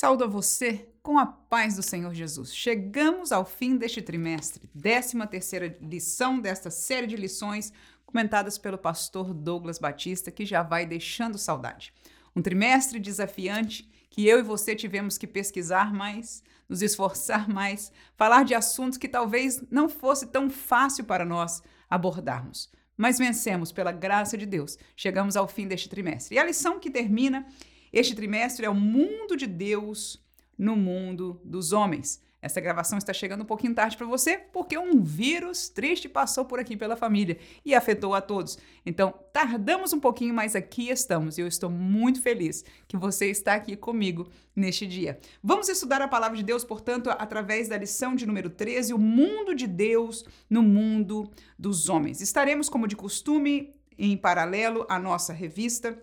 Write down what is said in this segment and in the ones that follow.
Saúdo a você com a paz do Senhor Jesus. Chegamos ao fim deste trimestre, 13 terceira lição desta série de lições comentadas pelo pastor Douglas Batista, que já vai deixando saudade. Um trimestre desafiante que eu e você tivemos que pesquisar mais, nos esforçar mais, falar de assuntos que talvez não fosse tão fácil para nós abordarmos. Mas vencemos pela graça de Deus. Chegamos ao fim deste trimestre. E a lição que termina este trimestre é o mundo de Deus no mundo dos homens. Essa gravação está chegando um pouquinho tarde para você, porque um vírus triste passou por aqui pela família e afetou a todos. Então, tardamos um pouquinho, mas aqui estamos e eu estou muito feliz que você está aqui comigo neste dia. Vamos estudar a palavra de Deus, portanto, através da lição de número 13, o mundo de Deus no mundo dos homens. Estaremos, como de costume, em paralelo à nossa revista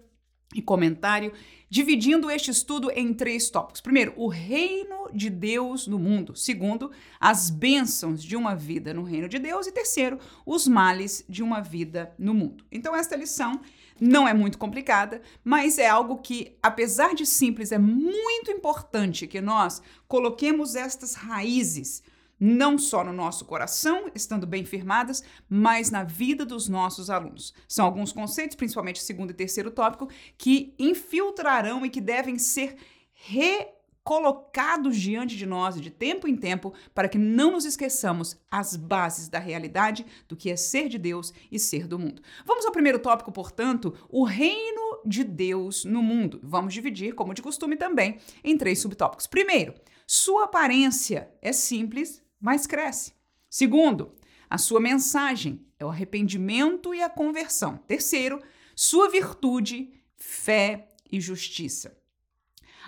e comentário, dividindo este estudo em três tópicos. Primeiro, o reino de Deus no mundo. Segundo, as bênçãos de uma vida no reino de Deus. E terceiro, os males de uma vida no mundo. Então, esta lição não é muito complicada, mas é algo que, apesar de simples, é muito importante que nós coloquemos estas raízes não só no nosso coração, estando bem firmadas, mas na vida dos nossos alunos. São alguns conceitos, principalmente segundo e terceiro tópico, que infiltrarão e que devem ser recolocados diante de nós de tempo em tempo, para que não nos esqueçamos as bases da realidade do que é ser de Deus e ser do mundo. Vamos ao primeiro tópico, portanto, o reino de Deus no mundo. Vamos dividir, como de costume também, em três subtópicos. Primeiro, sua aparência é simples, mas cresce. Segundo, a sua mensagem é o arrependimento e a conversão. Terceiro, sua virtude, fé e justiça.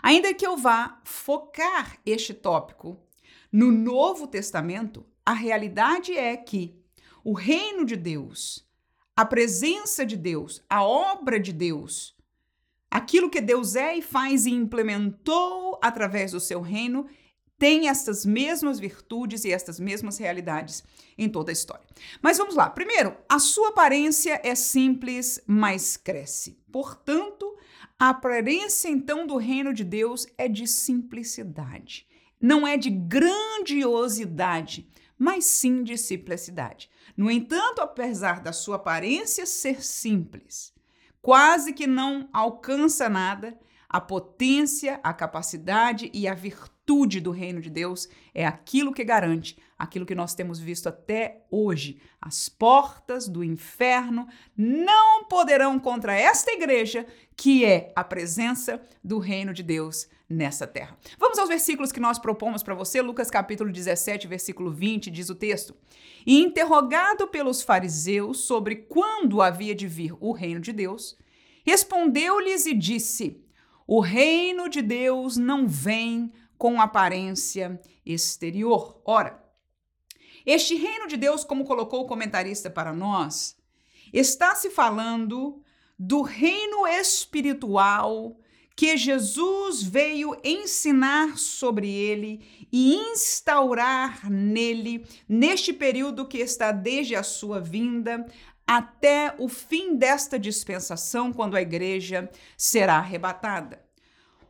Ainda que eu vá focar este tópico no Novo Testamento, a realidade é que o reino de Deus, a presença de Deus, a obra de Deus, aquilo que Deus é e faz e implementou através do seu reino, tem estas mesmas virtudes e estas mesmas realidades em toda a história. Mas vamos lá. Primeiro, a sua aparência é simples, mas cresce. Portanto, a aparência então do reino de Deus é de simplicidade. Não é de grandiosidade, mas sim de simplicidade. No entanto, apesar da sua aparência ser simples, quase que não alcança nada, a potência, a capacidade e a virtude do reino de Deus é aquilo que garante aquilo que nós temos visto até hoje. As portas do inferno não poderão contra esta igreja, que é a presença do reino de Deus nessa terra. Vamos aos versículos que nós propomos para você. Lucas capítulo 17, versículo 20, diz o texto: E interrogado pelos fariseus sobre quando havia de vir o reino de Deus, respondeu-lhes e disse: o reino de Deus não vem com aparência exterior. Ora, este reino de Deus, como colocou o comentarista para nós, está se falando do reino espiritual que Jesus veio ensinar sobre ele e instaurar nele neste período que está desde a sua vinda até o fim desta dispensação, quando a igreja será arrebatada.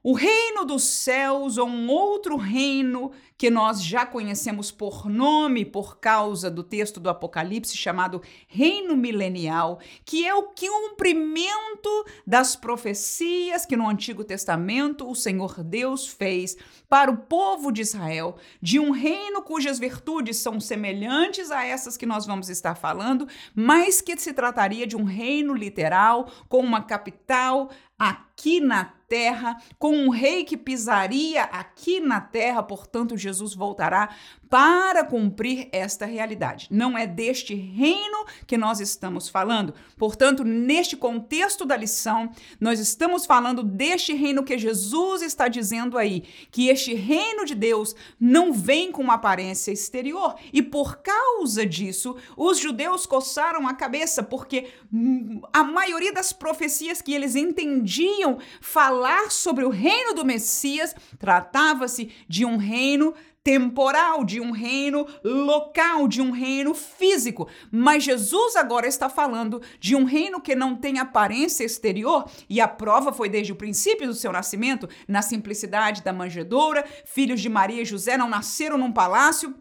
O reino dos céus ou um outro reino que nós já conhecemos por nome por causa do texto do Apocalipse chamado reino milenial, que é o cumprimento das profecias que no Antigo Testamento o Senhor Deus fez para o povo de Israel, de um reino cujas virtudes são semelhantes a essas que nós vamos estar falando, mas que se trataria de um reino literal com uma capital aqui na terra, com um rei que pisaria aqui na terra, portanto, Jesus voltará para cumprir esta realidade. Não é deste reino que nós estamos falando. Portanto, neste contexto da lição, nós estamos falando deste reino que Jesus está dizendo aí, que este reino de Deus não vem com uma aparência exterior. E por causa disso, os judeus coçaram a cabeça, porque a maioria das profecias que eles entendiam falar sobre o reino do Messias tratava-se de um reino temporal, de um reino local, de um reino físico. Mas Jesus agora está falando de um reino que não tem aparência exterior, e a prova foi desde o princípio do seu nascimento, na simplicidade da manjedoura, filhos de Maria e José não nasceram num palácio,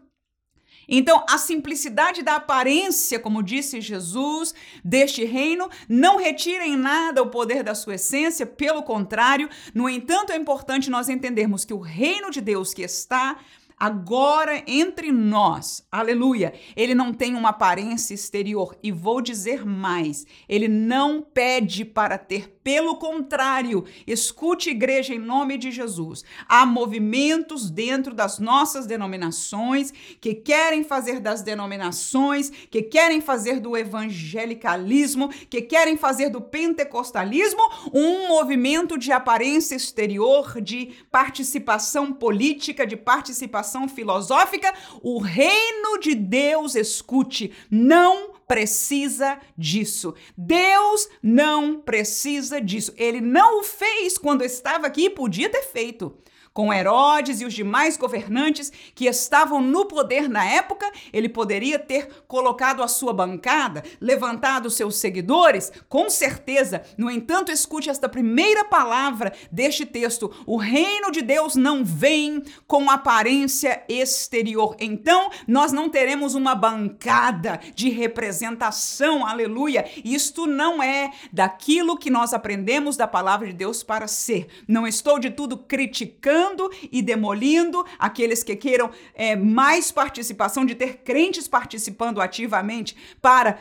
então, a simplicidade da aparência, como disse Jesus, deste reino, não retira em nada o poder da sua essência, pelo contrário, no entanto, é importante nós entendermos que o reino de Deus que está agora entre nós. Aleluia. Ele não tem uma aparência exterior e vou dizer mais, ele não pede para ter pelo contrário, escute, igreja, em nome de Jesus. Há movimentos dentro das nossas denominações que querem fazer das denominações, que querem fazer do evangelicalismo, que querem fazer do pentecostalismo um movimento de aparência exterior, de participação política, de participação filosófica. O reino de Deus, escute, não precisa disso. Deus não precisa disso. Ele não o fez quando estava aqui e podia ter feito com Herodes e os demais governantes que estavam no poder na época, ele poderia ter colocado a sua bancada, levantado seus seguidores, com certeza. No entanto, escute esta primeira palavra deste texto: o reino de Deus não vem com aparência exterior. Então, nós não teremos uma bancada de representação, aleluia. Isto não é daquilo que nós aprendemos da palavra de Deus para ser. Não estou de tudo criticando e demolindo aqueles que queiram é, mais participação, de ter crentes participando ativamente para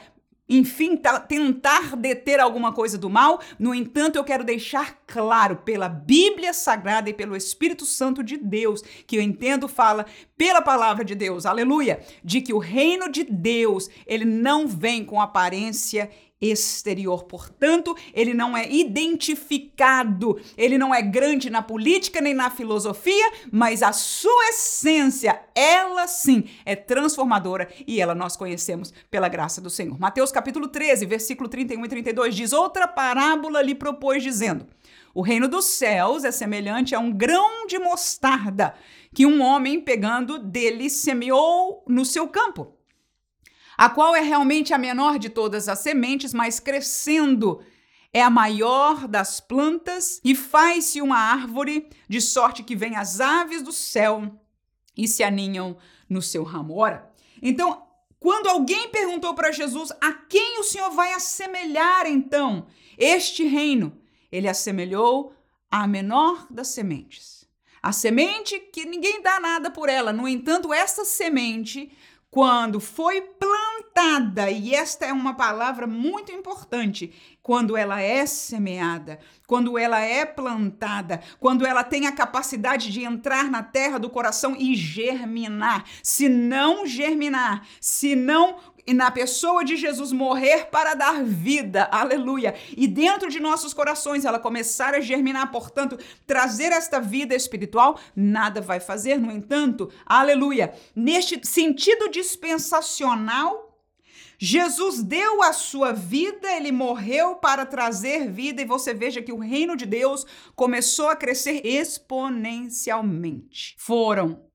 enfim, tentar deter alguma coisa do mal. No entanto, eu quero deixar claro pela Bíblia Sagrada e pelo Espírito Santo de Deus, que eu entendo fala pela palavra de Deus, aleluia, de que o reino de Deus, ele não vem com aparência exterior. Portanto, ele não é identificado, ele não é grande na política nem na filosofia, mas a sua essência, ela sim é transformadora e ela nós conhecemos pela graça do Senhor. Mateus capítulo 13, versículo 31 e 32 diz: Outra parábola lhe propôs, dizendo: O reino dos céus é semelhante a um grão de mostarda que um homem pegando dele semeou no seu campo a qual é realmente a menor de todas as sementes, mas crescendo é a maior das plantas e faz-se uma árvore, de sorte que vêm as aves do céu e se aninham no seu ramo. Ora, então, quando alguém perguntou para Jesus a quem o Senhor vai assemelhar então este reino, ele assemelhou à menor das sementes. A semente que ninguém dá nada por ela. No entanto, essa semente quando foi plantada, e esta é uma palavra muito importante, quando ela é semeada, quando ela é plantada, quando ela tem a capacidade de entrar na terra do coração e germinar. Se não germinar, se não e na pessoa de Jesus morrer para dar vida, aleluia, e dentro de nossos corações ela começar a germinar, portanto, trazer esta vida espiritual, nada vai fazer, no entanto, aleluia, neste sentido dispensacional, Jesus deu a sua vida, ele morreu para trazer vida, e você veja que o reino de Deus começou a crescer exponencialmente. Foram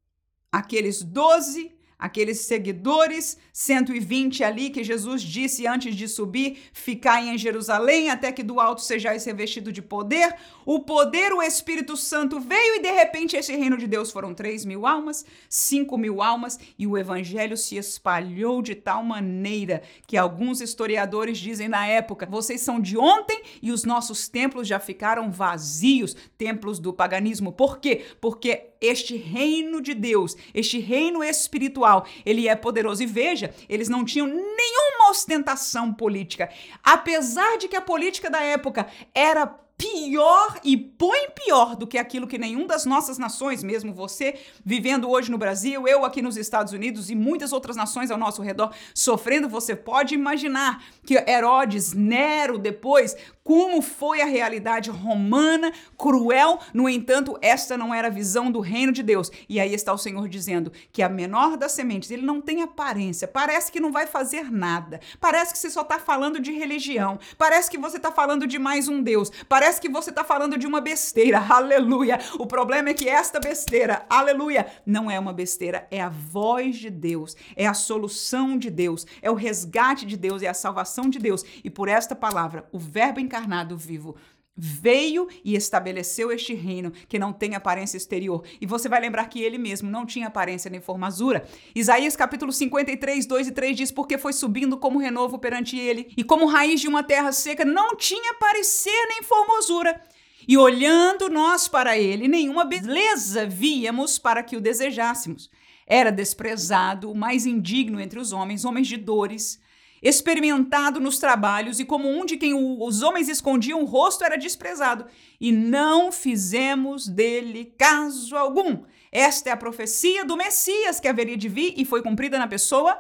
aqueles doze aqueles seguidores, 120 ali que Jesus disse antes de subir: ficai em Jerusalém até que do alto sejais revestido de poder. O poder, o Espírito Santo veio e de repente esse reino de Deus foram 3 mil almas, 5 mil almas e o evangelho se espalhou de tal maneira que alguns historiadores dizem na época: vocês são de ontem e os nossos templos já ficaram vazios templos do paganismo. Por quê? Porque este reino de Deus, este reino espiritual, ele é poderoso. E veja, eles não tinham nenhuma ostentação política. Apesar de que a política da época era pior e põe pior do que aquilo que nenhum das nossas nações, mesmo você vivendo hoje no Brasil, eu aqui nos Estados Unidos e muitas outras nações ao nosso redor sofrendo, você pode imaginar que Herodes, Nero, depois, como foi a realidade romana, cruel, no entanto, esta não era a visão do reino de Deus. E aí está o Senhor dizendo que a menor das sementes, ele não tem aparência, parece que não vai fazer nada, parece que você só está falando de religião, parece que você está falando de mais um Deus, parece Parece que você está falando de uma besteira, aleluia. O problema é que esta besteira, aleluia, não é uma besteira, é a voz de Deus, é a solução de Deus, é o resgate de Deus, é a salvação de Deus. E por esta palavra, o Verbo encarnado vivo veio e estabeleceu este reino que não tem aparência exterior. E você vai lembrar que ele mesmo não tinha aparência nem formosura. Isaías capítulo 53, 2 e 3 diz: Porque foi subindo como renovo perante ele, e como raiz de uma terra seca, não tinha parecer nem formosura. E olhando nós para ele, nenhuma beleza víamos para que o desejássemos. Era desprezado, o mais indigno entre os homens, homens de dores, experimentado nos trabalhos e como um de quem os homens escondiam o rosto era desprezado. E não fizemos dele caso algum. Esta é a profecia do Messias que haveria de vir e foi cumprida na pessoa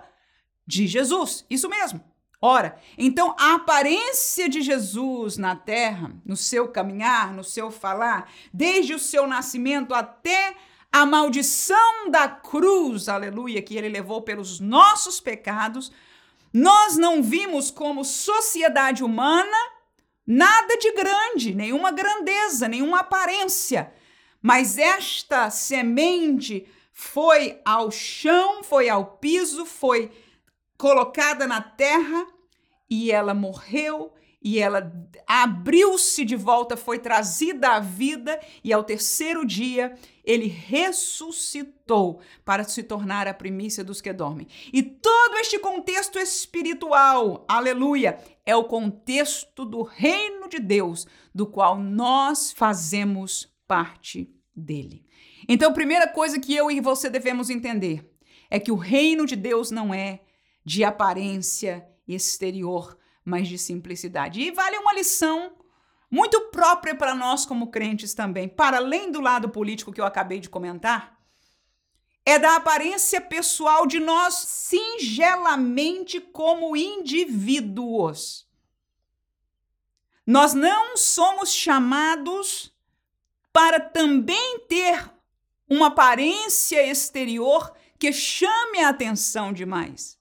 de Jesus. Isso mesmo. Ora, então a aparência de Jesus na terra, no seu caminhar, no seu falar, desde o seu nascimento até a maldição da cruz, aleluia, que ele levou pelos nossos pecados, nós não vimos como sociedade humana nada de grande, nenhuma grandeza, nenhuma aparência. Mas esta semente foi ao chão, foi ao piso, foi colocada na terra e ela morreu e ela abriu-se de volta, foi trazida à vida e ao terceiro dia ele ressuscitou para se tornar a primícia dos que dormem. E todo este contexto espiritual, aleluia, é o contexto do reino de Deus, do qual nós fazemos parte dele. Então, a primeira coisa que eu e você devemos entender é que o reino de Deus não é de aparência exterior, mas de simplicidade. E vale uma lição muito própria para nós como crentes também, para além do lado político que eu acabei de comentar, é da aparência pessoal de nós singelamente como indivíduos. Nós não somos chamados para também ter uma aparência exterior que chame a atenção demais.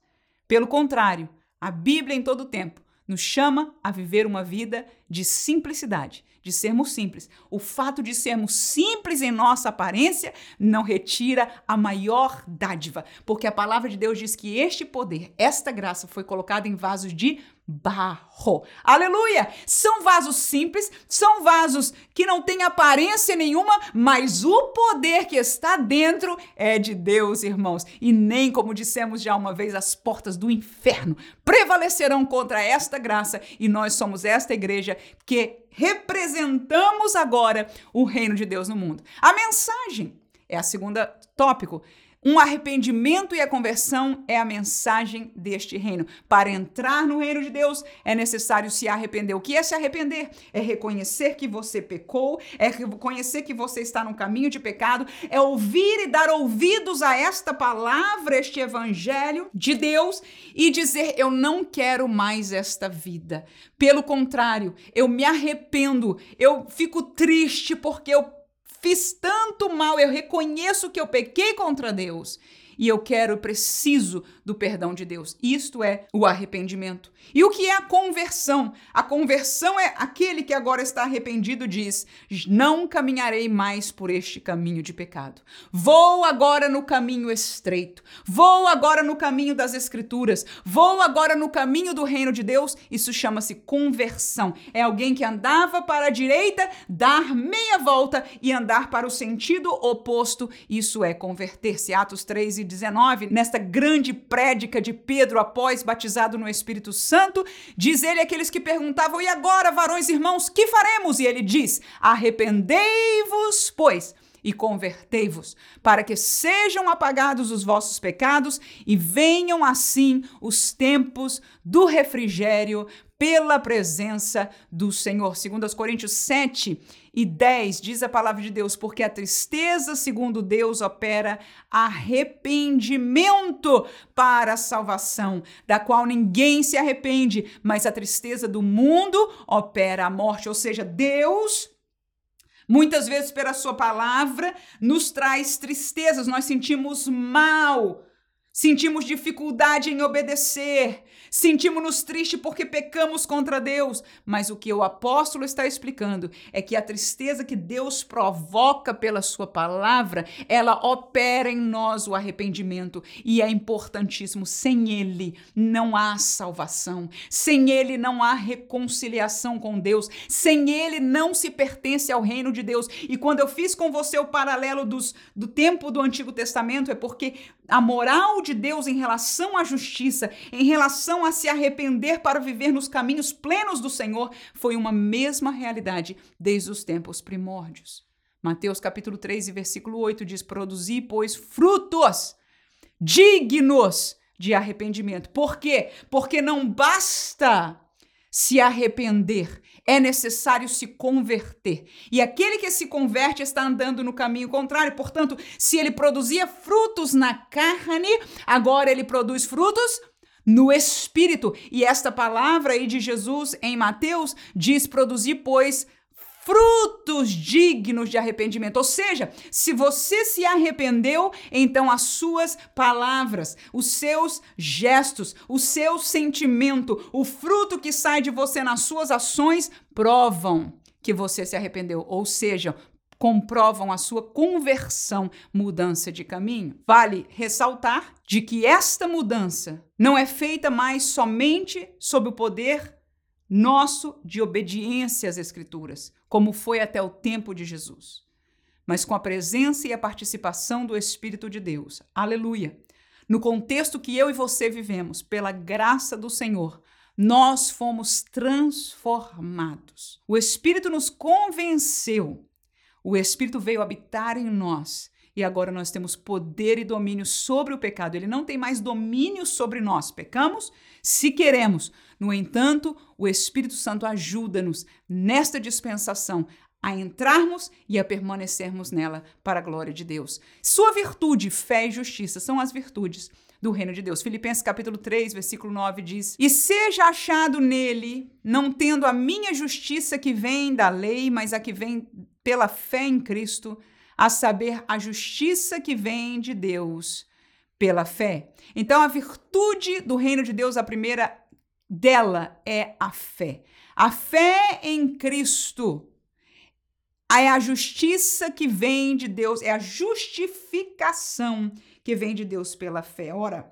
Pelo contrário, a Bíblia em todo tempo nos chama a viver uma vida de simplicidade, de sermos simples. O fato de sermos simples em nossa aparência não retira a maior dádiva, porque a palavra de Deus diz que este poder, esta graça foi colocada em vasos de barro. Aleluia! São vasos simples, são vasos que não têm aparência nenhuma, mas o poder que está dentro é de Deus, irmãos. E nem, como dissemos já uma vez, as portas do inferno prevalecerão contra esta graça, e nós somos esta igreja que representamos agora o reino de Deus no mundo. A mensagem é a segunda tópico um arrependimento e a conversão é a mensagem deste reino. Para entrar no reino de Deus é necessário se arrepender. O que é se arrepender? É reconhecer que você pecou, é reconhecer que você está no caminho de pecado, é ouvir e dar ouvidos a esta palavra, este evangelho de Deus e dizer: Eu não quero mais esta vida. Pelo contrário, eu me arrependo, eu fico triste porque eu fiz tanto mal, eu reconheço que eu pequei contra Deus e eu quero, preciso do perdão de Deus. Isto é o arrependimento. E o que é a conversão? A conversão é aquele que agora está arrependido diz: Não caminharei mais por este caminho de pecado. Vou agora no caminho estreito. Vou agora no caminho das Escrituras. Vou agora no caminho do reino de Deus. Isso chama-se conversão. É alguém que andava para a direita, dar meia volta e andar para o sentido oposto. Isso é converter-se. Atos 3 e 19, nesta grande prédica de Pedro após batizado no Espírito Santo, diz ele àqueles que perguntavam: "E agora, varões irmãos, que faremos?" E ele diz: "Arrependei-vos, pois, e convertei-vos, para que sejam apagados os vossos pecados e venham assim os tempos do refrigério pela presença do Senhor. Segundo os Coríntios 7 e 10 diz a palavra de Deus, porque a tristeza, segundo Deus, opera arrependimento para a salvação, da qual ninguém se arrepende, mas a tristeza do mundo opera a morte, ou seja, Deus Muitas vezes, pela sua palavra, nos traz tristezas, nós sentimos mal sentimos dificuldade em obedecer, sentimos-nos tristes porque pecamos contra Deus. Mas o que o apóstolo está explicando é que a tristeza que Deus provoca pela sua palavra, ela opera em nós o arrependimento e é importantíssimo. Sem ele não há salvação, sem ele não há reconciliação com Deus, sem ele não se pertence ao reino de Deus. E quando eu fiz com você o paralelo dos, do tempo do Antigo Testamento, é porque a moral de Deus em relação à justiça, em relação a se arrepender para viver nos caminhos plenos do Senhor, foi uma mesma realidade desde os tempos primórdios. Mateus capítulo 3 e versículo 8 diz: Produzi, pois, frutos dignos de arrependimento. Por quê? Porque não basta se arrepender, é necessário se converter. E aquele que se converte está andando no caminho contrário. Portanto, se ele produzia frutos na carne, agora ele produz frutos no espírito. E esta palavra aí de Jesus em Mateus diz: produzir, pois, frutos dignos de arrependimento. Ou seja, se você se arrependeu, então as suas palavras, os seus gestos, o seu sentimento, o fruto que sai de você nas suas ações provam que você se arrependeu. Ou seja, comprovam a sua conversão, mudança de caminho. Vale ressaltar de que esta mudança não é feita mais somente sob o poder nosso de obediência às Escrituras, como foi até o tempo de Jesus, mas com a presença e a participação do Espírito de Deus. Aleluia! No contexto que eu e você vivemos, pela graça do Senhor, nós fomos transformados. O Espírito nos convenceu. O Espírito veio habitar em nós e agora nós temos poder e domínio sobre o pecado. Ele não tem mais domínio sobre nós. Pecamos se queremos. No entanto, o Espírito Santo ajuda-nos nesta dispensação a entrarmos e a permanecermos nela para a glória de Deus. Sua virtude, fé e justiça são as virtudes do reino de Deus. Filipenses capítulo 3, versículo 9 diz: "E seja achado nele, não tendo a minha justiça que vem da lei, mas a que vem pela fé em Cristo, a saber, a justiça que vem de Deus pela fé. Então, a virtude do reino de Deus, a primeira dela é a fé. A fé em Cristo é a justiça que vem de Deus, é a justificação que vem de Deus pela fé. Ora,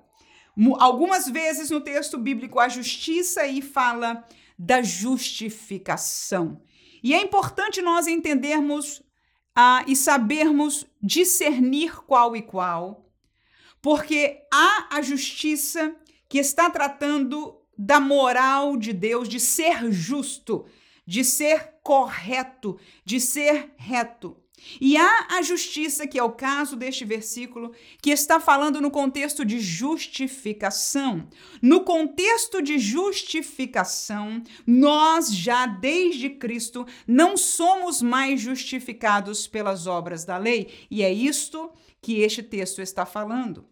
algumas vezes no texto bíblico a justiça aí fala da justificação. E é importante nós entendermos ah, e sabermos discernir qual e qual, porque há a justiça que está tratando da moral de Deus, de ser justo, de ser correto, de ser reto. E há a justiça, que é o caso deste versículo, que está falando no contexto de justificação. No contexto de justificação, nós já desde Cristo não somos mais justificados pelas obras da lei, e é isto que este texto está falando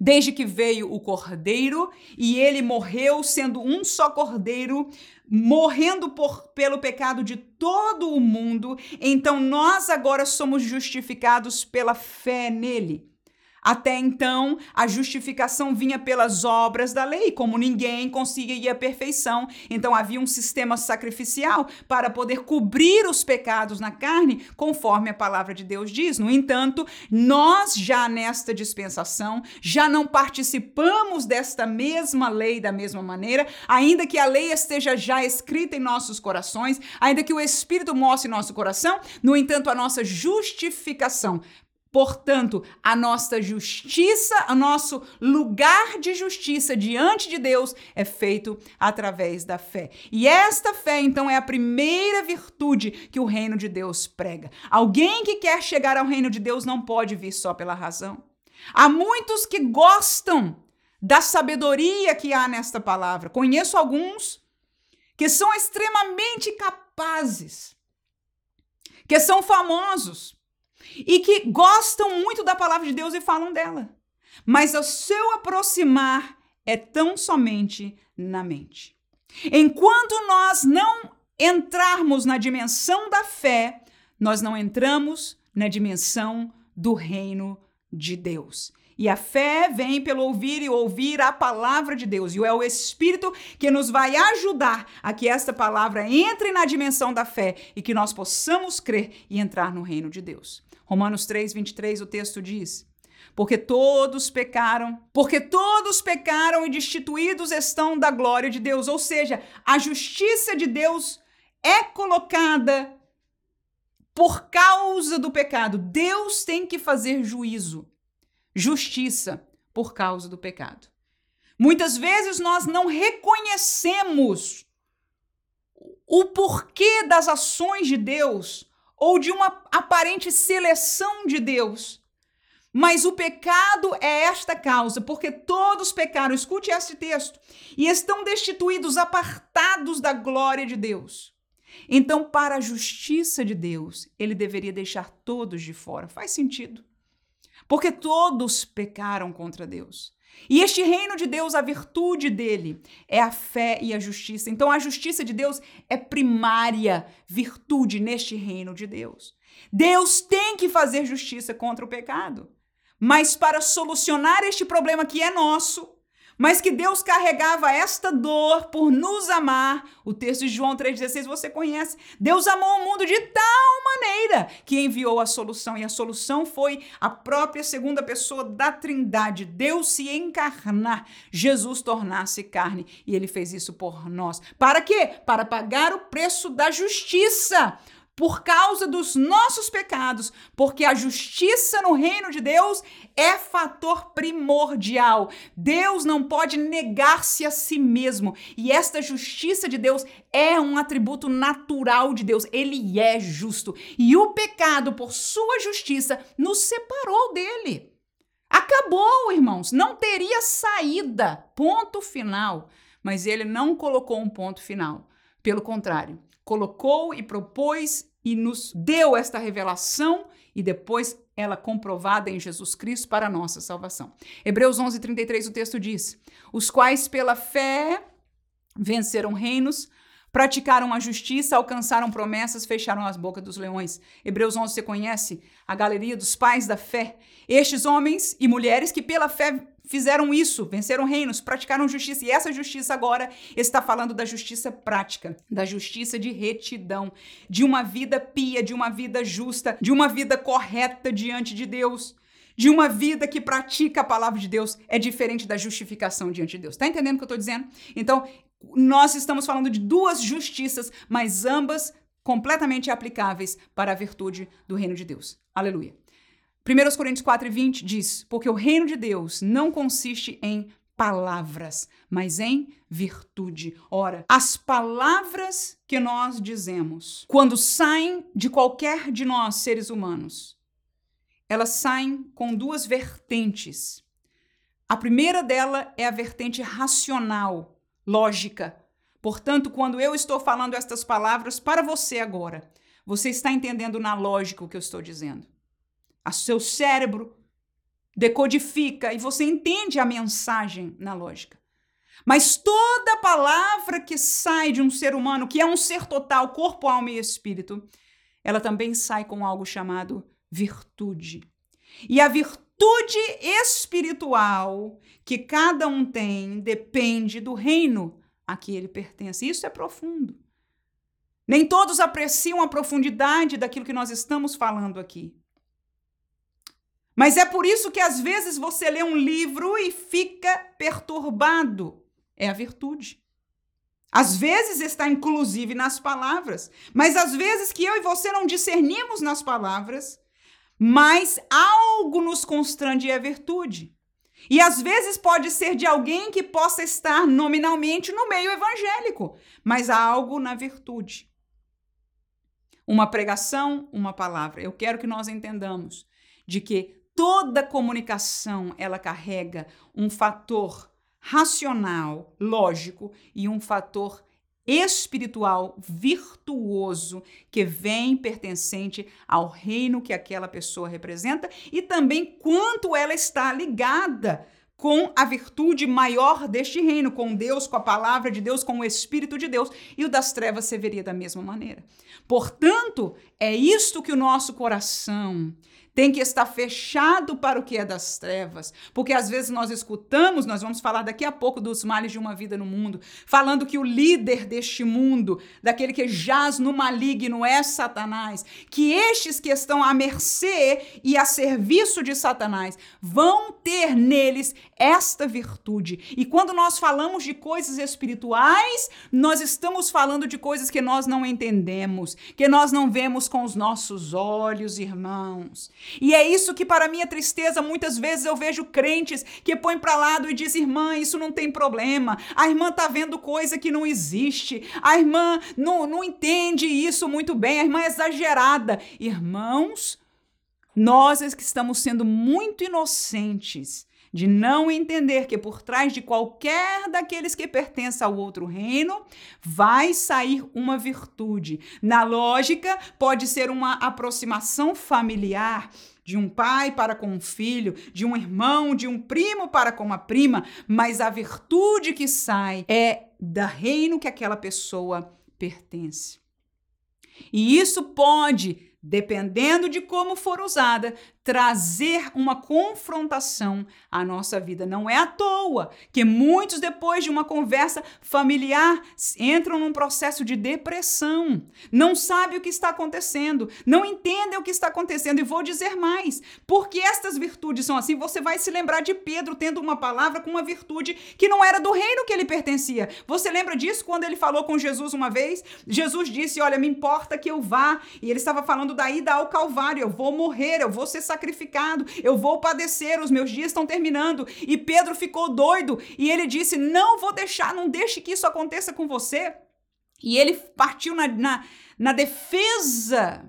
desde que veio o cordeiro e ele morreu sendo um só cordeiro, morrendo por, pelo pecado de todo o mundo, então nós agora somos justificados pela fé nele. Até então, a justificação vinha pelas obras da lei, como ninguém conseguia a perfeição. Então, havia um sistema sacrificial para poder cobrir os pecados na carne, conforme a palavra de Deus diz. No entanto, nós já nesta dispensação, já não participamos desta mesma lei da mesma maneira, ainda que a lei esteja já escrita em nossos corações, ainda que o Espírito mostre em nosso coração, no entanto, a nossa justificação Portanto, a nossa justiça, o nosso lugar de justiça diante de Deus é feito através da fé. E esta fé, então, é a primeira virtude que o reino de Deus prega. Alguém que quer chegar ao reino de Deus não pode vir só pela razão. Há muitos que gostam da sabedoria que há nesta palavra. Conheço alguns que são extremamente capazes, que são famosos e que gostam muito da palavra de Deus e falam dela. Mas o seu aproximar é tão somente na mente. Enquanto nós não entrarmos na dimensão da fé, nós não entramos na dimensão do reino de Deus. E a fé vem pelo ouvir e ouvir a palavra de Deus. E é o Espírito que nos vai ajudar a que esta palavra entre na dimensão da fé e que nós possamos crer e entrar no reino de Deus. Romanos 3, 23, o texto diz: Porque todos pecaram, porque todos pecaram e destituídos estão da glória de Deus. Ou seja, a justiça de Deus é colocada por causa do pecado. Deus tem que fazer juízo justiça por causa do pecado. Muitas vezes nós não reconhecemos o porquê das ações de Deus ou de uma aparente seleção de Deus. Mas o pecado é esta causa, porque todos pecaram, escute este texto, e estão destituídos, apartados da glória de Deus. Então, para a justiça de Deus, ele deveria deixar todos de fora. Faz sentido porque todos pecaram contra Deus. E este reino de Deus, a virtude dele é a fé e a justiça. Então a justiça de Deus é primária virtude neste reino de Deus. Deus tem que fazer justiça contra o pecado. Mas para solucionar este problema que é nosso, mas que Deus carregava esta dor por nos amar. O texto de João 3,16 você conhece. Deus amou o mundo de tal maneira que enviou a solução, e a solução foi a própria segunda pessoa da Trindade, Deus se encarnar, Jesus tornar-se carne, e ele fez isso por nós. Para quê? Para pagar o preço da justiça por causa dos nossos pecados, porque a justiça no reino de Deus é fator primordial. Deus não pode negar-se a si mesmo, e esta justiça de Deus é um atributo natural de Deus. Ele é justo, e o pecado, por sua justiça, nos separou dele. Acabou, irmãos, não teria saída. Ponto final. Mas ele não colocou um ponto final. Pelo contrário, colocou e propôs e nos deu esta revelação e depois ela comprovada em Jesus Cristo para a nossa salvação. Hebreus 11:33 o texto diz: "Os quais pela fé venceram reinos, praticaram a justiça, alcançaram promessas, fecharam as bocas dos leões." Hebreus 11 você conhece a galeria dos pais da fé. Estes homens e mulheres que pela fé fizeram isso, venceram reinos, praticaram justiça. E essa justiça agora está falando da justiça prática, da justiça de retidão, de uma vida pia, de uma vida justa, de uma vida correta diante de Deus. De uma vida que pratica a palavra de Deus é diferente da justificação diante de Deus. Tá entendendo o que eu tô dizendo? Então, nós estamos falando de duas justiças, mas ambas completamente aplicáveis para a virtude do reino de Deus. Aleluia. 1 Coríntios 4 e 20 diz: Porque o reino de Deus não consiste em palavras, mas em virtude. Ora, as palavras que nós dizemos, quando saem de qualquer de nós, seres humanos, elas saem com duas vertentes. A primeira dela é a vertente racional, lógica. Portanto, quando eu estou falando estas palavras para você agora, você está entendendo na lógica o que eu estou dizendo o seu cérebro decodifica e você entende a mensagem na lógica. Mas toda palavra que sai de um ser humano, que é um ser total, corpo, alma e espírito, ela também sai com algo chamado virtude. E a virtude espiritual que cada um tem depende do reino a que ele pertence. Isso é profundo. Nem todos apreciam a profundidade daquilo que nós estamos falando aqui. Mas é por isso que às vezes você lê um livro e fica perturbado. É a virtude. Às vezes está inclusive nas palavras, mas às vezes que eu e você não discernimos nas palavras, mas algo nos constrange é virtude. E às vezes pode ser de alguém que possa estar nominalmente no meio evangélico, mas há algo na virtude. Uma pregação, uma palavra. Eu quero que nós entendamos de que toda comunicação ela carrega um fator racional, lógico e um fator espiritual virtuoso que vem pertencente ao reino que aquela pessoa representa e também quanto ela está ligada com a virtude maior deste reino, com Deus, com a palavra de Deus, com o Espírito de Deus, e o das trevas se veria da mesma maneira. Portanto, é isto que o nosso coração tem que estar fechado para o que é das trevas, porque às vezes nós escutamos, nós vamos falar daqui a pouco dos males de uma vida no mundo, falando que o líder deste mundo, daquele que jaz no maligno é Satanás, que estes que estão à mercê e a serviço de Satanás vão ter neles esta virtude. E quando nós falamos de coisas espirituais, nós estamos falando de coisas que nós não entendemos, que nós não vemos com os nossos olhos, irmãos. E é isso que, para minha tristeza, muitas vezes eu vejo crentes que põem para lado e dizem, irmã, isso não tem problema. A irmã tá vendo coisa que não existe. A irmã não, não entende isso muito bem. A irmã é exagerada. Irmãos, nós é que estamos sendo muito inocentes de não entender que por trás de qualquer daqueles que pertence ao outro reino vai sair uma virtude. Na lógica, pode ser uma aproximação familiar, de um pai para com um filho, de um irmão, de um primo para com uma prima, mas a virtude que sai é da reino que aquela pessoa pertence. E isso pode dependendo de como for usada, trazer uma confrontação à nossa vida. Não é à toa que muitos, depois de uma conversa familiar, entram num processo de depressão, não sabem o que está acontecendo, não entendem o que está acontecendo. E vou dizer mais: porque estas virtudes são assim, você vai se lembrar de Pedro tendo uma palavra com uma virtude que não era do reino que ele pertencia. Você lembra disso quando ele falou com Jesus uma vez? Jesus disse: Olha, me importa que eu vá. E ele estava falando da ida ao Calvário: eu vou morrer, eu vou ser sacrificado, eu vou padecer, os meus dias estão terminando. E Pedro ficou doido e ele disse: Não vou deixar, não deixe que isso aconteça com você. E ele partiu na, na, na defesa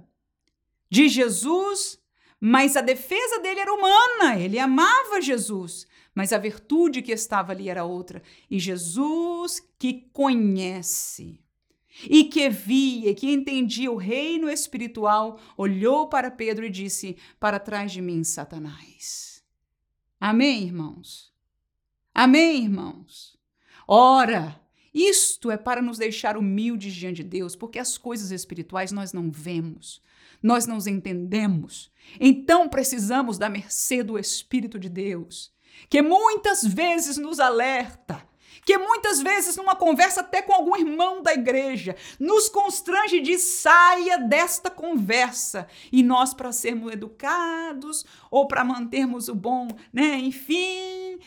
de Jesus, mas a defesa dele era humana, ele amava Jesus, mas a virtude que estava ali era outra. E Jesus que conhece e que via, que entendia o reino espiritual, olhou para Pedro e disse: Para trás de mim, Satanás. Amém, irmãos? Amém, irmãos? Ora, isto é para nos deixar humildes diante de Deus, porque as coisas espirituais nós não vemos, nós não entendemos. Então precisamos da mercê do Espírito de Deus, que muitas vezes nos alerta que muitas vezes, numa conversa até com algum irmão da igreja, nos constrange de saia desta conversa. E nós, para sermos educados ou para mantermos o bom, né? Enfim,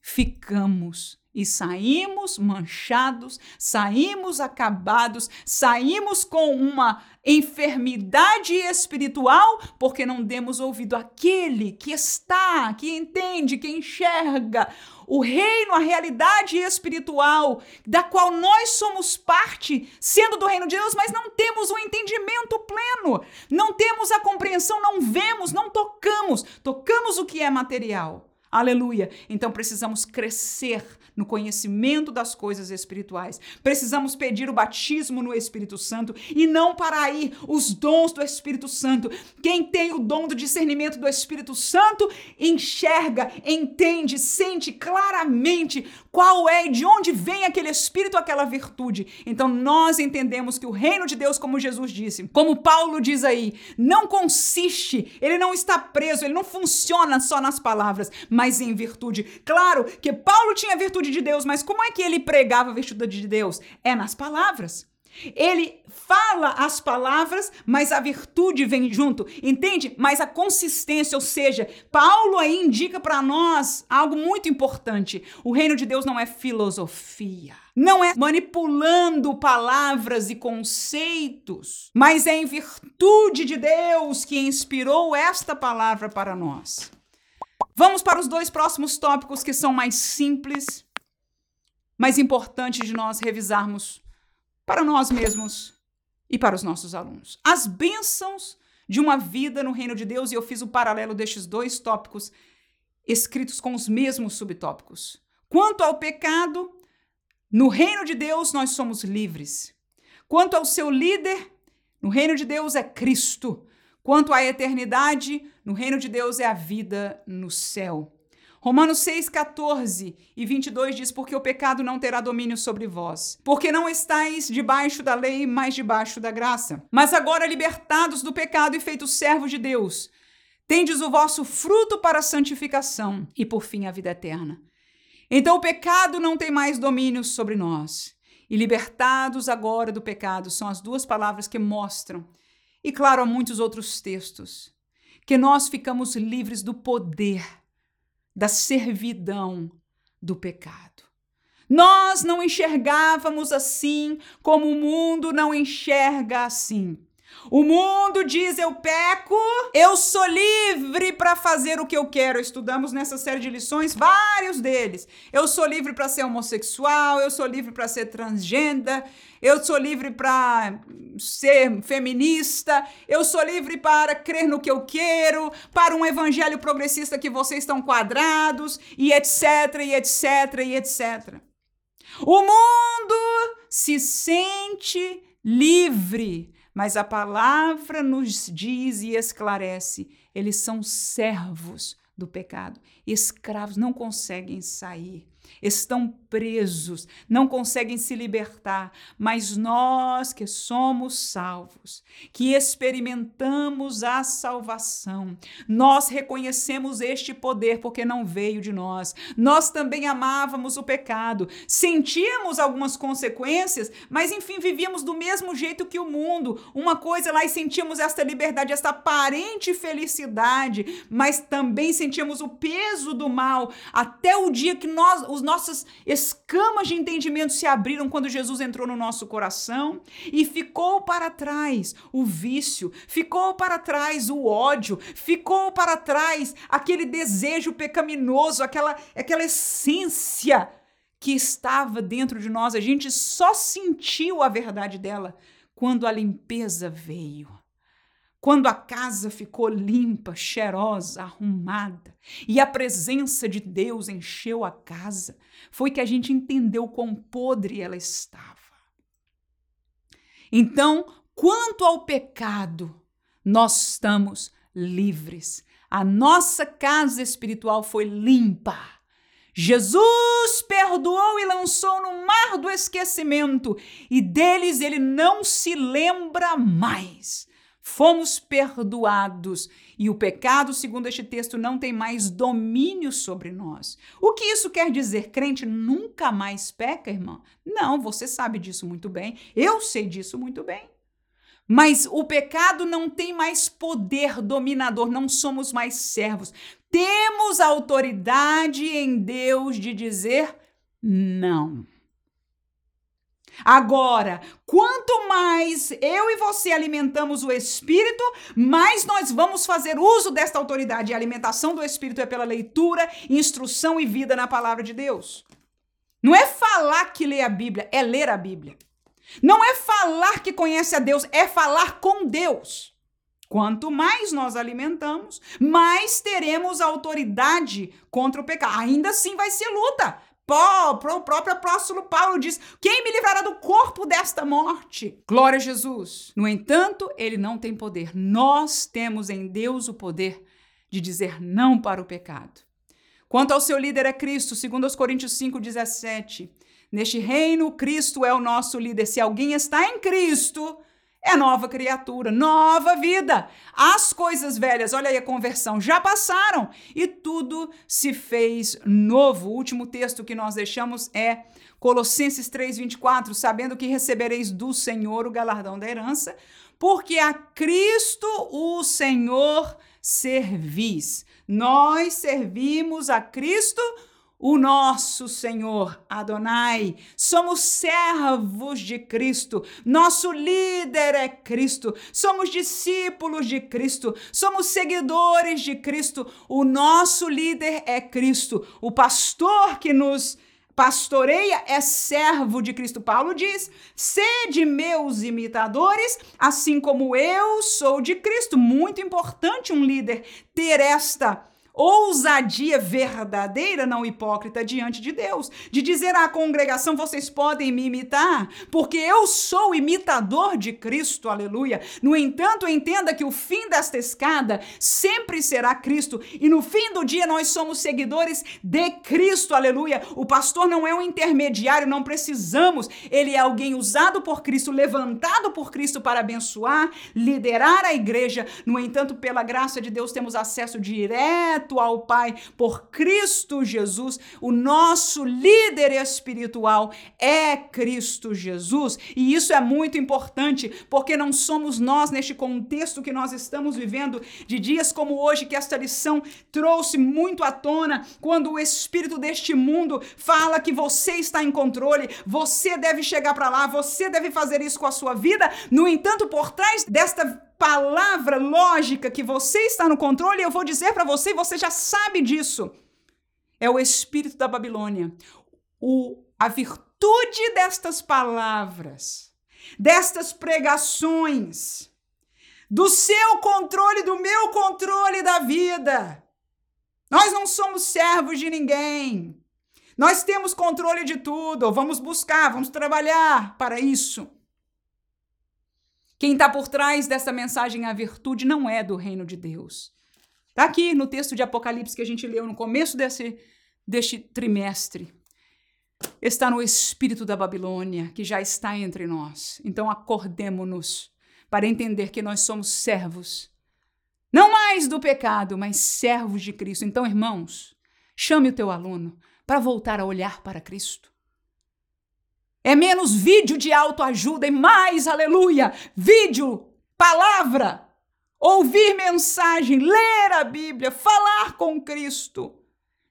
ficamos e saímos manchados, saímos acabados, saímos com uma enfermidade espiritual porque não demos ouvido àquele que está, que entende, que enxerga o reino, a realidade espiritual da qual nós somos parte, sendo do reino de Deus, mas não temos o entendimento pleno, não temos a compreensão, não vemos, não tocamos, tocamos o que é material. Aleluia. Então precisamos crescer no conhecimento das coisas espirituais. Precisamos pedir o batismo no Espírito Santo e não para aí os dons do Espírito Santo. Quem tem o dom do discernimento do Espírito Santo enxerga, entende, sente claramente qual é e de onde vem aquele espírito, aquela virtude. Então nós entendemos que o reino de Deus, como Jesus disse, como Paulo diz aí, não consiste, ele não está preso, ele não funciona só nas palavras, mas em virtude. Claro que Paulo tinha virtude virtude de Deus, mas como é que ele pregava a virtude de Deus? É nas palavras. Ele fala as palavras, mas a virtude vem junto, entende? Mas a consistência, ou seja, Paulo aí indica para nós algo muito importante. O reino de Deus não é filosofia, não é manipulando palavras e conceitos, mas é em virtude de Deus que inspirou esta palavra para nós. Vamos para os dois próximos tópicos que são mais simples, mais importantes de nós revisarmos para nós mesmos e para os nossos alunos. As bênçãos de uma vida no reino de Deus, e eu fiz o paralelo destes dois tópicos escritos com os mesmos subtópicos. Quanto ao pecado, no reino de Deus nós somos livres. Quanto ao seu líder, no reino de Deus é Cristo. Quanto à eternidade, no reino de Deus é a vida no céu. Romanos 6, 14 e 22 diz: Porque o pecado não terá domínio sobre vós, porque não estáis debaixo da lei, mas debaixo da graça. Mas agora, libertados do pecado e feitos servos de Deus, tendes o vosso fruto para a santificação e por fim a vida eterna. Então o pecado não tem mais domínio sobre nós. E libertados agora do pecado são as duas palavras que mostram, e claro, há muitos outros textos, que nós ficamos livres do poder, da servidão do pecado. Nós não enxergávamos assim como o mundo não enxerga assim. O mundo diz eu peco, eu sou livre para fazer o que eu quero. Estudamos nessa série de lições vários deles. Eu sou livre para ser homossexual, eu sou livre para ser transgênero, eu sou livre para ser feminista, eu sou livre para crer no que eu quero, para um evangelho progressista que vocês estão quadrados, e etc, e etc, e etc. O mundo se sente livre mas a palavra nos diz e esclarece: eles são servos do pecado, escravos, não conseguem sair. Estão presos, não conseguem se libertar, mas nós que somos salvos, que experimentamos a salvação, nós reconhecemos este poder porque não veio de nós. Nós também amávamos o pecado, sentíamos algumas consequências, mas enfim, vivíamos do mesmo jeito que o mundo. Uma coisa lá e sentíamos esta liberdade, esta aparente felicidade, mas também sentíamos o peso do mal até o dia que nós, os nossas escamas de entendimento se abriram quando Jesus entrou no nosso coração e ficou para trás o vício, ficou para trás o ódio, ficou para trás aquele desejo pecaminoso, aquela, aquela essência que estava dentro de nós. A gente só sentiu a verdade dela quando a limpeza veio. Quando a casa ficou limpa, cheirosa, arrumada e a presença de Deus encheu a casa, foi que a gente entendeu quão podre ela estava. Então, quanto ao pecado, nós estamos livres. A nossa casa espiritual foi limpa. Jesus perdoou e lançou no mar do esquecimento, e deles ele não se lembra mais fomos perdoados e o pecado, segundo este texto, não tem mais domínio sobre nós. O que isso quer dizer? Crente nunca mais peca, irmã? Não, você sabe disso muito bem, eu sei disso muito bem. Mas o pecado não tem mais poder dominador, não somos mais servos. Temos autoridade em Deus de dizer não. Agora, quanto mais eu e você alimentamos o Espírito, mais nós vamos fazer uso desta autoridade. E a alimentação do Espírito é pela leitura, instrução e vida na palavra de Deus. Não é falar que lê a Bíblia, é ler a Bíblia. Não é falar que conhece a Deus, é falar com Deus. Quanto mais nós alimentamos, mais teremos autoridade contra o pecado. Ainda assim vai ser luta, Paulo, o próprio apóstolo Paulo diz: Quem me livrará do corpo desta morte? Glória a Jesus. No entanto, ele não tem poder. Nós temos em Deus o poder de dizer não para o pecado. Quanto ao seu líder é Cristo, segundo os Coríntios 5:17. Neste reino, Cristo é o nosso líder. Se alguém está em Cristo, é nova criatura, nova vida. As coisas velhas, olha aí a conversão, já passaram e tudo se fez novo. O último texto que nós deixamos é Colossenses 3:24, sabendo que recebereis do Senhor o galardão da herança, porque a Cristo o Senhor servis. Nós servimos a Cristo o nosso Senhor Adonai. Somos servos de Cristo. Nosso líder é Cristo. Somos discípulos de Cristo. Somos seguidores de Cristo. O nosso líder é Cristo. O pastor que nos pastoreia é servo de Cristo. Paulo diz: sede meus imitadores, assim como eu sou de Cristo. Muito importante um líder ter esta ousadia verdadeira, não hipócrita, diante de Deus, de dizer à congregação: vocês podem me imitar, porque eu sou imitador de Cristo, aleluia. No entanto, entenda que o fim desta escada sempre será Cristo, e no fim do dia nós somos seguidores de Cristo, aleluia. O pastor não é um intermediário, não precisamos, ele é alguém usado por Cristo, levantado por Cristo para abençoar, liderar a igreja. No entanto, pela graça de Deus, temos acesso direto direto ao Pai por Cristo Jesus. O nosso líder espiritual é Cristo Jesus. E isso é muito importante, porque não somos nós, neste contexto que nós estamos vivendo, de dias como hoje, que esta lição trouxe muito à tona, quando o espírito deste mundo fala que você está em controle, você deve chegar para lá, você deve fazer isso com a sua vida. No entanto, por trás desta palavra lógica que você está no controle, eu vou dizer para você, você já sabe disso. É o espírito da Babilônia. O, a virtude destas palavras, destas pregações, do seu controle, do meu controle da vida. Nós não somos servos de ninguém. Nós temos controle de tudo. Vamos buscar, vamos trabalhar para isso. Quem está por trás dessa mensagem, a virtude, não é do reino de Deus. Está aqui no texto de Apocalipse que a gente leu no começo desse, deste trimestre. Está no espírito da Babilônia, que já está entre nós. Então acordemo-nos para entender que nós somos servos, não mais do pecado, mas servos de Cristo. Então, irmãos, chame o teu aluno para voltar a olhar para Cristo. É menos vídeo de autoajuda e mais, aleluia, vídeo, palavra, ouvir mensagem, ler a Bíblia, falar com Cristo.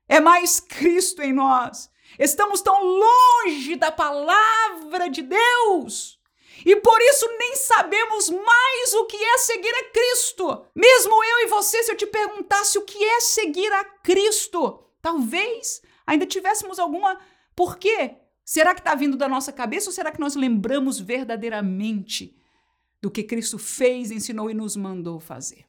É mais Cristo em nós. Estamos tão longe da palavra de Deus. E por isso nem sabemos mais o que é seguir a Cristo. Mesmo eu e você, se eu te perguntasse o que é seguir a Cristo, talvez ainda tivéssemos alguma. Por quê? Será que está vindo da nossa cabeça ou será que nós lembramos verdadeiramente do que Cristo fez, ensinou e nos mandou fazer?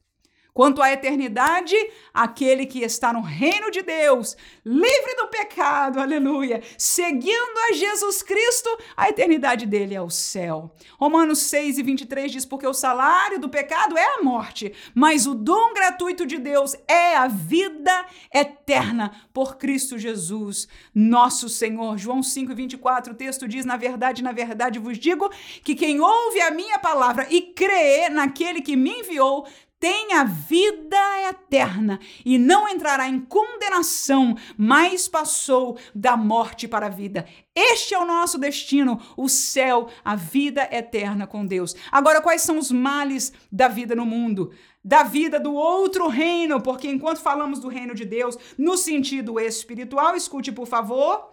Quanto à eternidade, aquele que está no reino de Deus, livre do pecado, aleluia, seguindo a Jesus Cristo, a eternidade dele é o céu. Romanos 6 e 23 diz: Porque o salário do pecado é a morte, mas o dom gratuito de Deus é a vida eterna por Cristo Jesus, nosso Senhor. João 5 e 24, o texto diz: Na verdade, na verdade vos digo que quem ouve a minha palavra e crê naquele que me enviou, tem a vida eterna e não entrará em condenação, mas passou da morte para a vida. Este é o nosso destino, o céu, a vida eterna com Deus. Agora, quais são os males da vida no mundo? Da vida do outro reino, porque enquanto falamos do reino de Deus no sentido espiritual, escute por favor.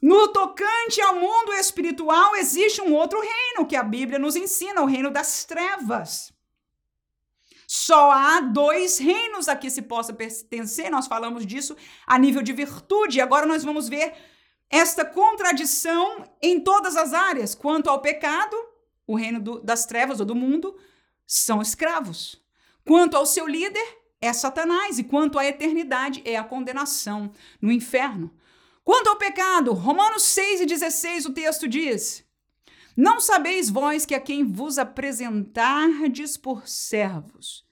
No tocante ao mundo espiritual, existe um outro reino que a Bíblia nos ensina, o reino das trevas. Só há dois reinos a que se possa pertencer, nós falamos disso a nível de virtude. Agora nós vamos ver esta contradição em todas as áreas. Quanto ao pecado, o reino do, das trevas ou do mundo são escravos. Quanto ao seu líder, é Satanás. E quanto à eternidade, é a condenação no inferno. Quanto ao pecado, Romanos 6 e 16, o texto diz: não sabeis vós que a quem vos apresentardes por servos,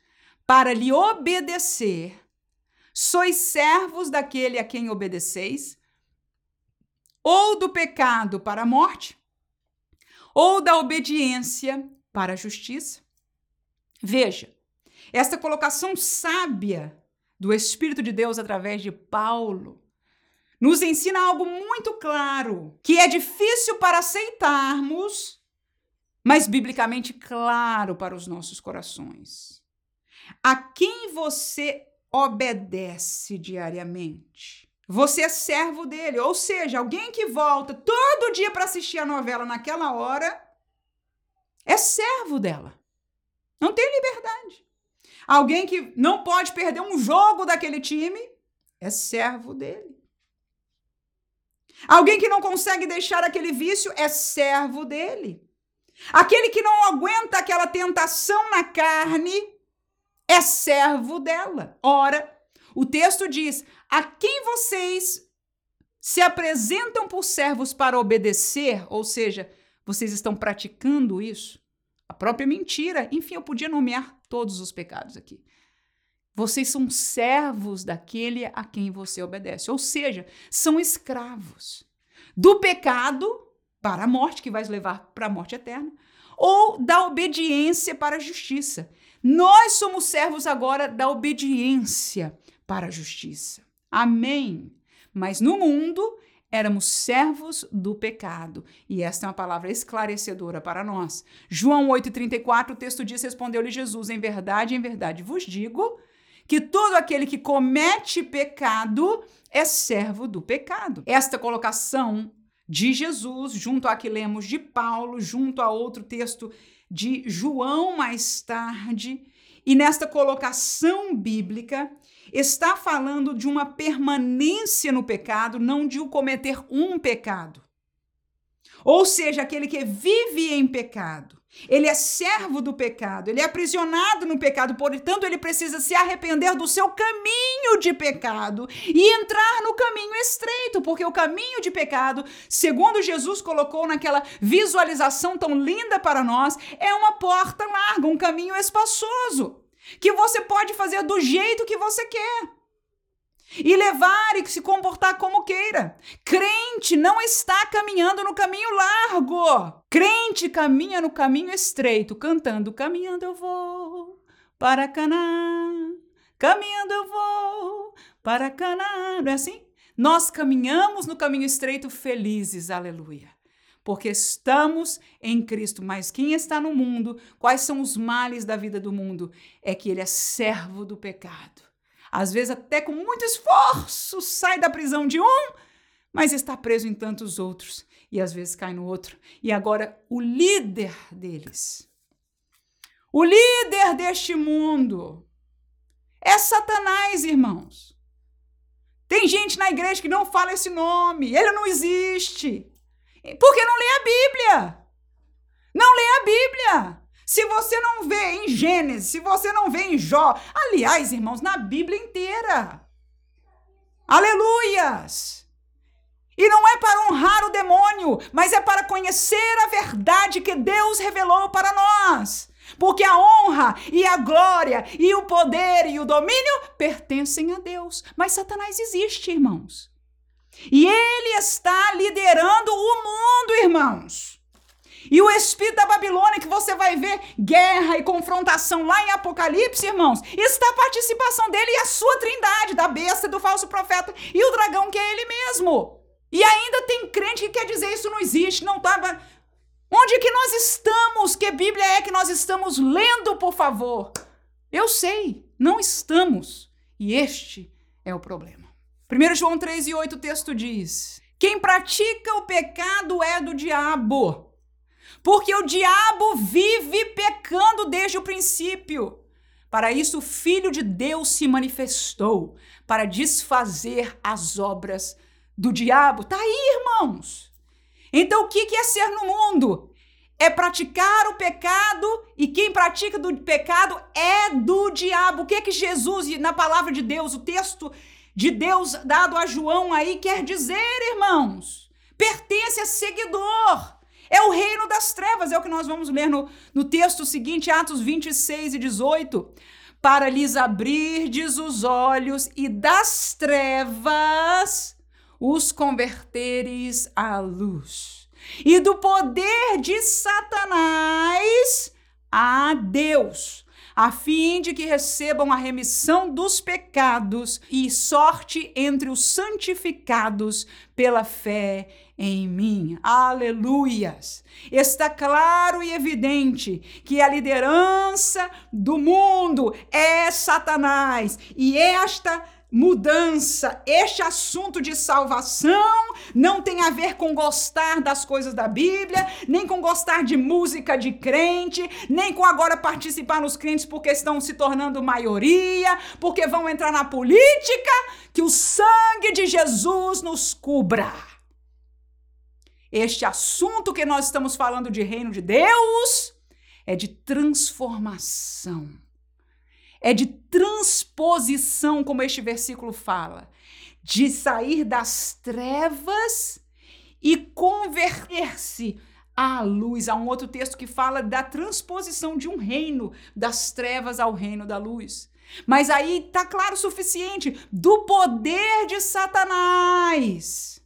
para lhe obedecer, sois servos daquele a quem obedeceis, ou do pecado para a morte, ou da obediência para a justiça? Veja, esta colocação sábia do Espírito de Deus através de Paulo nos ensina algo muito claro, que é difícil para aceitarmos, mas biblicamente claro para os nossos corações. A quem você obedece diariamente? Você é servo dele, ou seja, alguém que volta todo dia para assistir a novela naquela hora é servo dela. Não tem liberdade. Alguém que não pode perder um jogo daquele time é servo dele. Alguém que não consegue deixar aquele vício é servo dele. Aquele que não aguenta aquela tentação na carne é servo dela. Ora, O texto diz: A quem vocês se apresentam por servos para obedecer, ou seja, vocês estão praticando isso? A própria mentira. Enfim, eu podia nomear todos os pecados aqui. Vocês são servos daquele a quem você obedece, ou seja, são escravos do pecado para a morte, que vai levar para a morte eterna, ou da obediência para a justiça. Nós somos servos agora da obediência para a justiça. Amém. Mas no mundo éramos servos do pecado. E esta é uma palavra esclarecedora para nós. João 8,34, o texto diz: Respondeu-lhe Jesus: Em verdade, em verdade vos digo que todo aquele que comete pecado é servo do pecado. Esta colocação de Jesus, junto a que lemos de Paulo, junto a outro texto de João mais tarde, e nesta colocação bíblica, está falando de uma permanência no pecado, não de o cometer um pecado. Ou seja, aquele que vive em pecado. Ele é servo do pecado, ele é aprisionado no pecado, portanto, ele precisa se arrepender do seu caminho de pecado e entrar no caminho estreito, porque o caminho de pecado, segundo Jesus colocou naquela visualização tão linda para nós, é uma porta larga, um caminho espaçoso, que você pode fazer do jeito que você quer e levar e se comportar como queira. Crente não está caminhando no caminho largo. Crente caminha no caminho estreito, cantando: Caminhando eu vou para Canaã. Caminhando eu vou para Canaã. Não é assim? Nós caminhamos no caminho estreito felizes, aleluia. Porque estamos em Cristo. Mas quem está no mundo, quais são os males da vida do mundo? É que ele é servo do pecado às vezes até com muito esforço, sai da prisão de um, mas está preso em tantos outros e às vezes cai no outro. E agora o líder deles, o líder deste mundo, é Satanás, irmãos. Tem gente na igreja que não fala esse nome, ele não existe. Porque não lê a Bíblia. Não lê a Bíblia. Se você não vê em Gênesis, se você não vê em Jó, aliás, irmãos, na Bíblia inteira. Aleluias! E não é para honrar o demônio, mas é para conhecer a verdade que Deus revelou para nós. Porque a honra e a glória e o poder e o domínio pertencem a Deus. Mas Satanás existe, irmãos. E ele está liderando o mundo, irmãos. E o espírito da Babilônia, que você vai ver guerra e confrontação lá em Apocalipse, irmãos, está a participação dele e a sua trindade, da besta, do falso profeta e o dragão que é ele mesmo. E ainda tem crente que quer dizer isso não existe, não estava. Onde que nós estamos? Que Bíblia é que nós estamos lendo, por favor? Eu sei, não estamos. E este é o problema. 1 João 3 e 8 o texto diz: Quem pratica o pecado é do diabo porque o diabo vive pecando desde o princípio. Para isso, o Filho de Deus se manifestou para desfazer as obras do diabo. Tá aí, irmãos. Então, o que é ser no mundo? É praticar o pecado e quem pratica do pecado é do diabo. O que é que Jesus, na palavra de Deus, o texto de Deus dado a João aí quer dizer, irmãos? Pertence a seguidor. É o reino das trevas, é o que nós vamos ler no, no texto seguinte, Atos 26 e 18. Para lhes abrirdes os olhos e das trevas os converteres à luz, e do poder de Satanás a Deus, a fim de que recebam a remissão dos pecados e sorte entre os santificados pela fé em mim. Aleluias! Está claro e evidente que a liderança do mundo é Satanás e esta mudança, este assunto de salvação não tem a ver com gostar das coisas da Bíblia, nem com gostar de música de crente, nem com agora participar nos crentes porque estão se tornando maioria, porque vão entrar na política, que o sangue de Jesus nos cubra este assunto que nós estamos falando de reino de Deus é de transformação. é de transposição, como este versículo fala, de sair das trevas e converter-se à luz. Há um outro texto que fala da transposição de um reino das trevas ao reino da luz. Mas aí está claro o suficiente do poder de Satanás.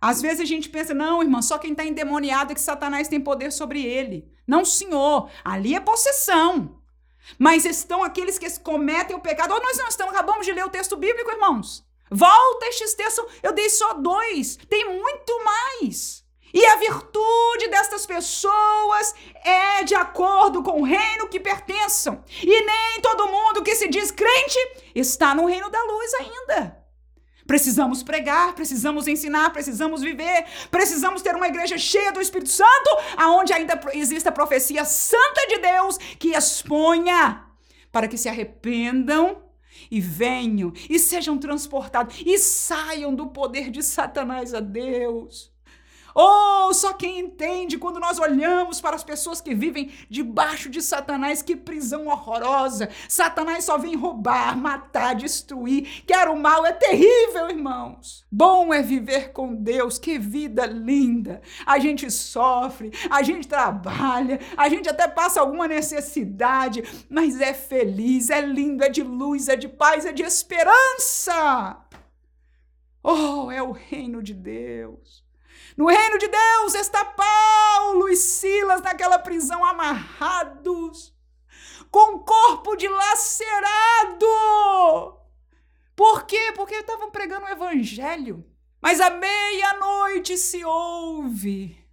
Às vezes a gente pensa, não, irmã, só quem está endemoniado é que Satanás tem poder sobre ele. Não, senhor, ali é possessão. Mas estão aqueles que cometem o pecado. Ou nós não estamos, acabamos de ler o texto bíblico, irmãos. Volta estes textos, eu dei só dois, tem muito mais. E a virtude destas pessoas é de acordo com o reino que pertençam. E nem todo mundo que se diz crente está no reino da luz ainda. Precisamos pregar, precisamos ensinar, precisamos viver, precisamos ter uma igreja cheia do Espírito Santo, aonde ainda exista a profecia santa de Deus que exponha para que se arrependam e venham e sejam transportados e saiam do poder de Satanás a Deus. Oh, só quem entende quando nós olhamos para as pessoas que vivem debaixo de Satanás, que prisão horrorosa. Satanás só vem roubar, matar, destruir. Quer o mal, é terrível, irmãos. Bom é viver com Deus, que vida linda. A gente sofre, a gente trabalha, a gente até passa alguma necessidade, mas é feliz, é lindo, é de luz, é de paz, é de esperança. Oh, é o reino de Deus. No reino de Deus está Paulo e Silas naquela prisão amarrados, com o corpo dilacerado. Por quê? Porque estavam pregando o evangelho. Mas à meia-noite se ouve.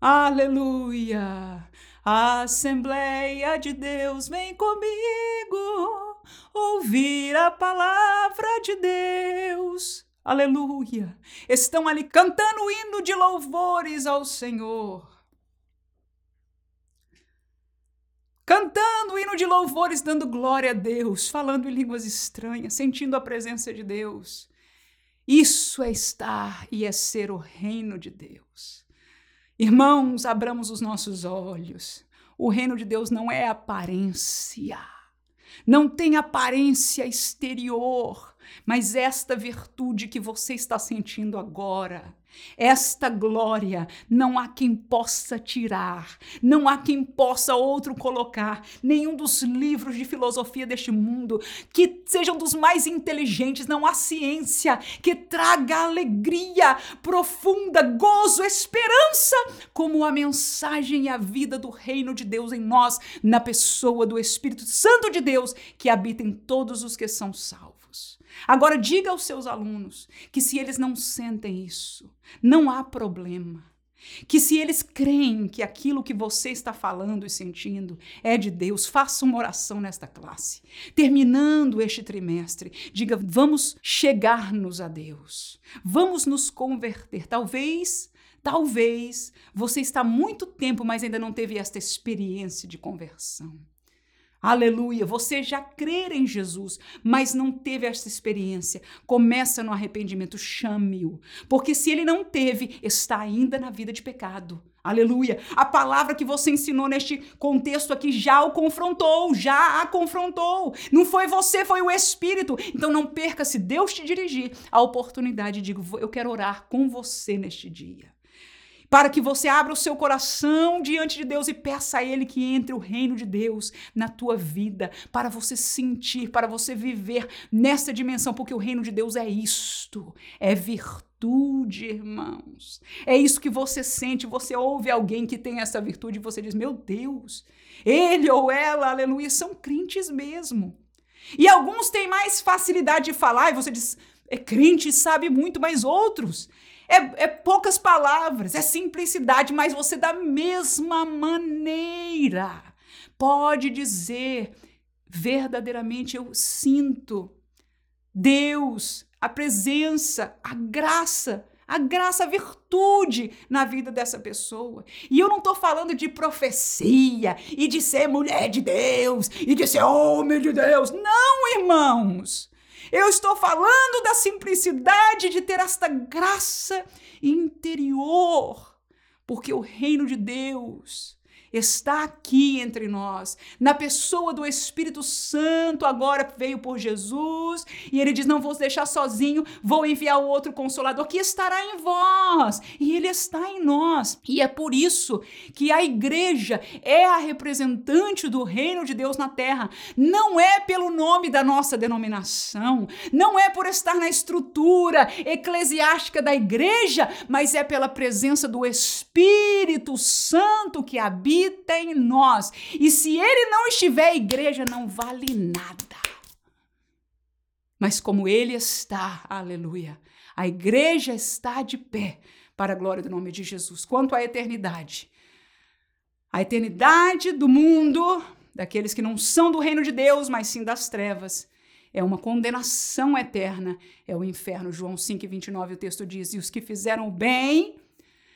Aleluia! A Assembleia de Deus vem comigo ouvir a palavra de Deus. Aleluia! Estão ali cantando o hino de louvores ao Senhor. Cantando o hino de louvores, dando glória a Deus, falando em línguas estranhas, sentindo a presença de Deus. Isso é estar e é ser o reino de Deus. Irmãos, abramos os nossos olhos. O reino de Deus não é aparência, não tem aparência exterior mas esta virtude que você está sentindo agora, esta glória, não há quem possa tirar, não há quem possa outro colocar, nenhum dos livros de filosofia deste mundo, que sejam dos mais inteligentes, não há ciência que traga alegria profunda, gozo, esperança, como a mensagem e a vida do reino de Deus em nós, na pessoa do Espírito Santo de Deus, que habita em todos os que são salvos. Agora, diga aos seus alunos que se eles não sentem isso, não há problema. Que se eles creem que aquilo que você está falando e sentindo é de Deus, faça uma oração nesta classe. Terminando este trimestre, diga: vamos chegar-nos a Deus, vamos nos converter. Talvez, talvez você está muito tempo, mas ainda não teve esta experiência de conversão. Aleluia, você já crer em Jesus, mas não teve essa experiência. Começa no arrependimento, chame-o. Porque se ele não teve, está ainda na vida de pecado. Aleluia. A palavra que você ensinou neste contexto aqui já o confrontou, já a confrontou. Não foi você, foi o Espírito. Então não perca, se Deus te dirigir, a oportunidade. Digo, eu quero orar com você neste dia para que você abra o seu coração diante de Deus e peça a Ele que entre o reino de Deus na tua vida, para você sentir, para você viver nessa dimensão, porque o reino de Deus é isto, é virtude, irmãos. É isso que você sente, você ouve alguém que tem essa virtude e você diz: Meu Deus, ele ou ela, aleluia, são crentes mesmo. E alguns têm mais facilidade de falar, e você diz: é crente, sabe muito, mas outros é, é poucas palavras, é simplicidade, mas você da mesma maneira pode dizer verdadeiramente eu sinto Deus, a presença, a graça, a graça, a virtude na vida dessa pessoa. E eu não estou falando de profecia e de ser mulher de Deus e de ser homem de Deus. Não, irmãos. Eu estou falando da simplicidade de ter esta graça interior, porque o reino de Deus, está aqui entre nós, na pessoa do Espírito Santo, agora veio por Jesus, e ele diz: Não vou deixar sozinho, vou enviar o outro consolador que estará em vós, e ele está em nós. E é por isso que a igreja é a representante do reino de Deus na terra. Não é pelo nome da nossa denominação, não é por estar na estrutura eclesiástica da igreja, mas é pela presença do Espírito Santo que habita em nós. E se ele não estiver, a igreja não vale nada. Mas como ele está, aleluia, a igreja está de pé para a glória do nome de Jesus. Quanto à eternidade, a eternidade do mundo, daqueles que não são do reino de Deus, mas sim das trevas, é uma condenação eterna, é o inferno. João 5,29, o texto diz: E os que fizeram o bem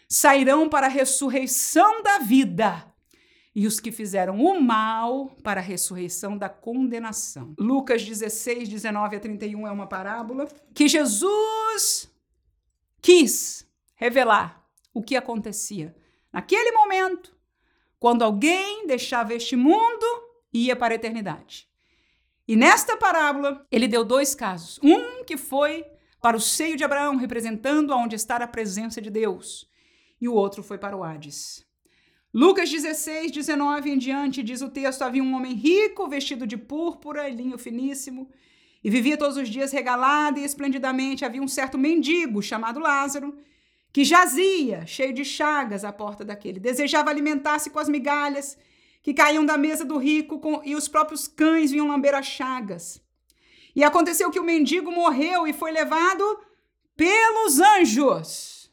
sairão para a ressurreição da vida, e os que fizeram o mal para a ressurreição da condenação. Lucas 16, 19 a 31 é uma parábola que Jesus quis revelar o que acontecia naquele momento, quando alguém deixava este mundo e ia para a eternidade. E nesta parábola, ele deu dois casos. Um que foi para o seio de Abraão, representando aonde está a presença de Deus, e o outro foi para o Hades. Lucas 16, 19 em diante, diz o texto: havia um homem rico, vestido de púrpura e linho finíssimo, e vivia todos os dias regalado e esplendidamente. Havia um certo mendigo chamado Lázaro, que jazia, cheio de chagas, à porta daquele. Desejava alimentar-se com as migalhas que caíam da mesa do rico com, e os próprios cães vinham lamber as chagas. E aconteceu que o mendigo morreu e foi levado pelos anjos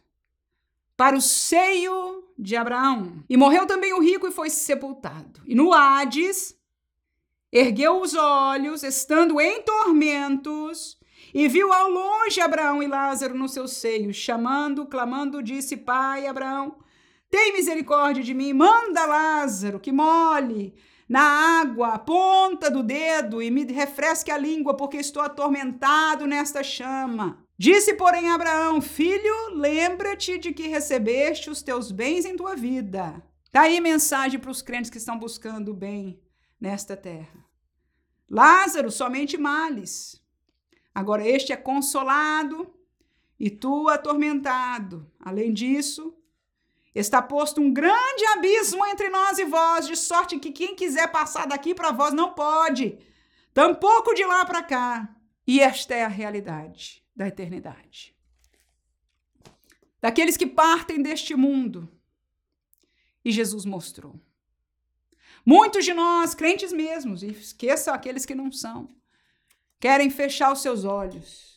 para o seio de Abraão. E morreu também o rico e foi sepultado. E no Hades, ergueu os olhos, estando em tormentos, e viu ao longe Abraão e Lázaro no seu seio, chamando, clamando, disse: Pai, Abraão, tem misericórdia de mim, manda Lázaro que molhe na água a ponta do dedo e me refresque a língua, porque estou atormentado nesta chama. Disse, porém, Abraão: Filho, lembra-te de que recebeste os teus bens em tua vida. Tá aí mensagem para os crentes que estão buscando o bem nesta terra. Lázaro, somente males. Agora este é consolado e tu atormentado. Além disso, Está posto um grande abismo entre nós e vós, de sorte que quem quiser passar daqui para vós não pode, tampouco de lá para cá. E esta é a realidade da eternidade. Daqueles que partem deste mundo. E Jesus mostrou. Muitos de nós, crentes mesmos, e esqueçam aqueles que não são, querem fechar os seus olhos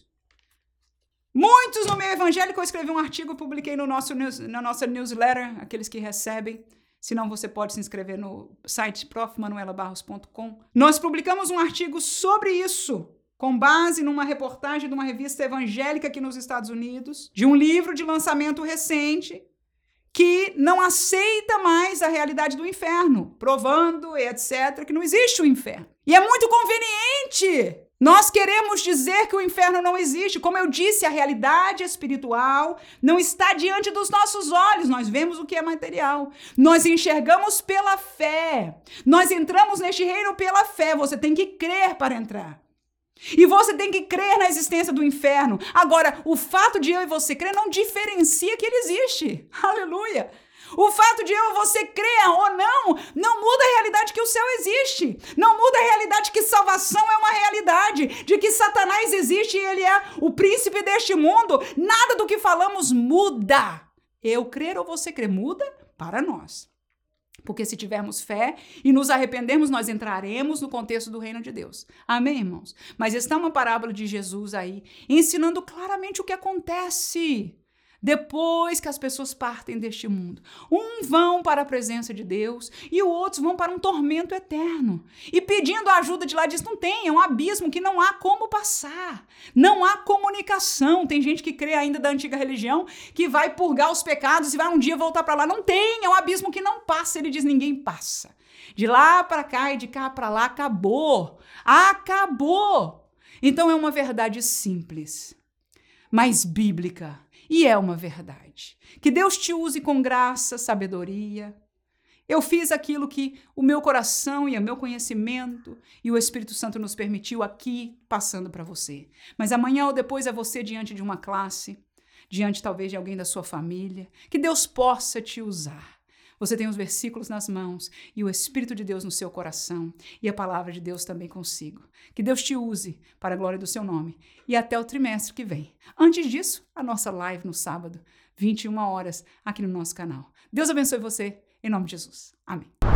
Muitos no meio evangélico, eu escrevi um artigo, publiquei no nosso news, na nossa newsletter, aqueles que recebem. Se não, você pode se inscrever no site profmanuelabarros.com. Nós publicamos um artigo sobre isso, com base numa reportagem de uma revista evangélica aqui nos Estados Unidos, de um livro de lançamento recente, que não aceita mais a realidade do inferno, provando, etc., que não existe o inferno. E é muito conveniente nós queremos dizer que o inferno não existe. Como eu disse, a realidade espiritual não está diante dos nossos olhos. Nós vemos o que é material. Nós enxergamos pela fé. Nós entramos neste reino pela fé. Você tem que crer para entrar. E você tem que crer na existência do inferno. Agora, o fato de eu e você crer não diferencia que ele existe. Aleluia. O fato de eu você crer ou não, não muda a realidade que o céu existe. Não muda a realidade que salvação é uma realidade, de que Satanás existe e ele é o príncipe deste mundo. Nada do que falamos muda. Eu crer ou você crer muda para nós. Porque se tivermos fé e nos arrependermos, nós entraremos no contexto do reino de Deus. Amém, irmãos? Mas está uma parábola de Jesus aí, ensinando claramente o que acontece depois que as pessoas partem deste mundo. Um vão para a presença de Deus e os outros vão para um tormento eterno. E pedindo ajuda de lá, diz: não tem, é um abismo que não há como passar. Não há comunicação. Tem gente que crê ainda da antiga religião que vai purgar os pecados e vai um dia voltar para lá. Não tem, é um abismo que não passa. Ele diz: ninguém passa. De lá para cá e de cá para lá, acabou. Acabou. Então é uma verdade simples, mas bíblica e é uma verdade. Que Deus te use com graça, sabedoria Eu fiz aquilo que o meu coração e o meu conhecimento e o Espírito Santo nos permitiu aqui passando para você. Mas amanhã ou depois é você diante de uma classe, diante talvez de alguém da sua família, que Deus possa te usar. Você tem os versículos nas mãos e o Espírito de Deus no seu coração e a palavra de Deus também consigo. Que Deus te use para a glória do seu nome e até o trimestre que vem. Antes disso, a nossa live no sábado, 21 horas, aqui no nosso canal. Deus abençoe você em nome de Jesus. Amém.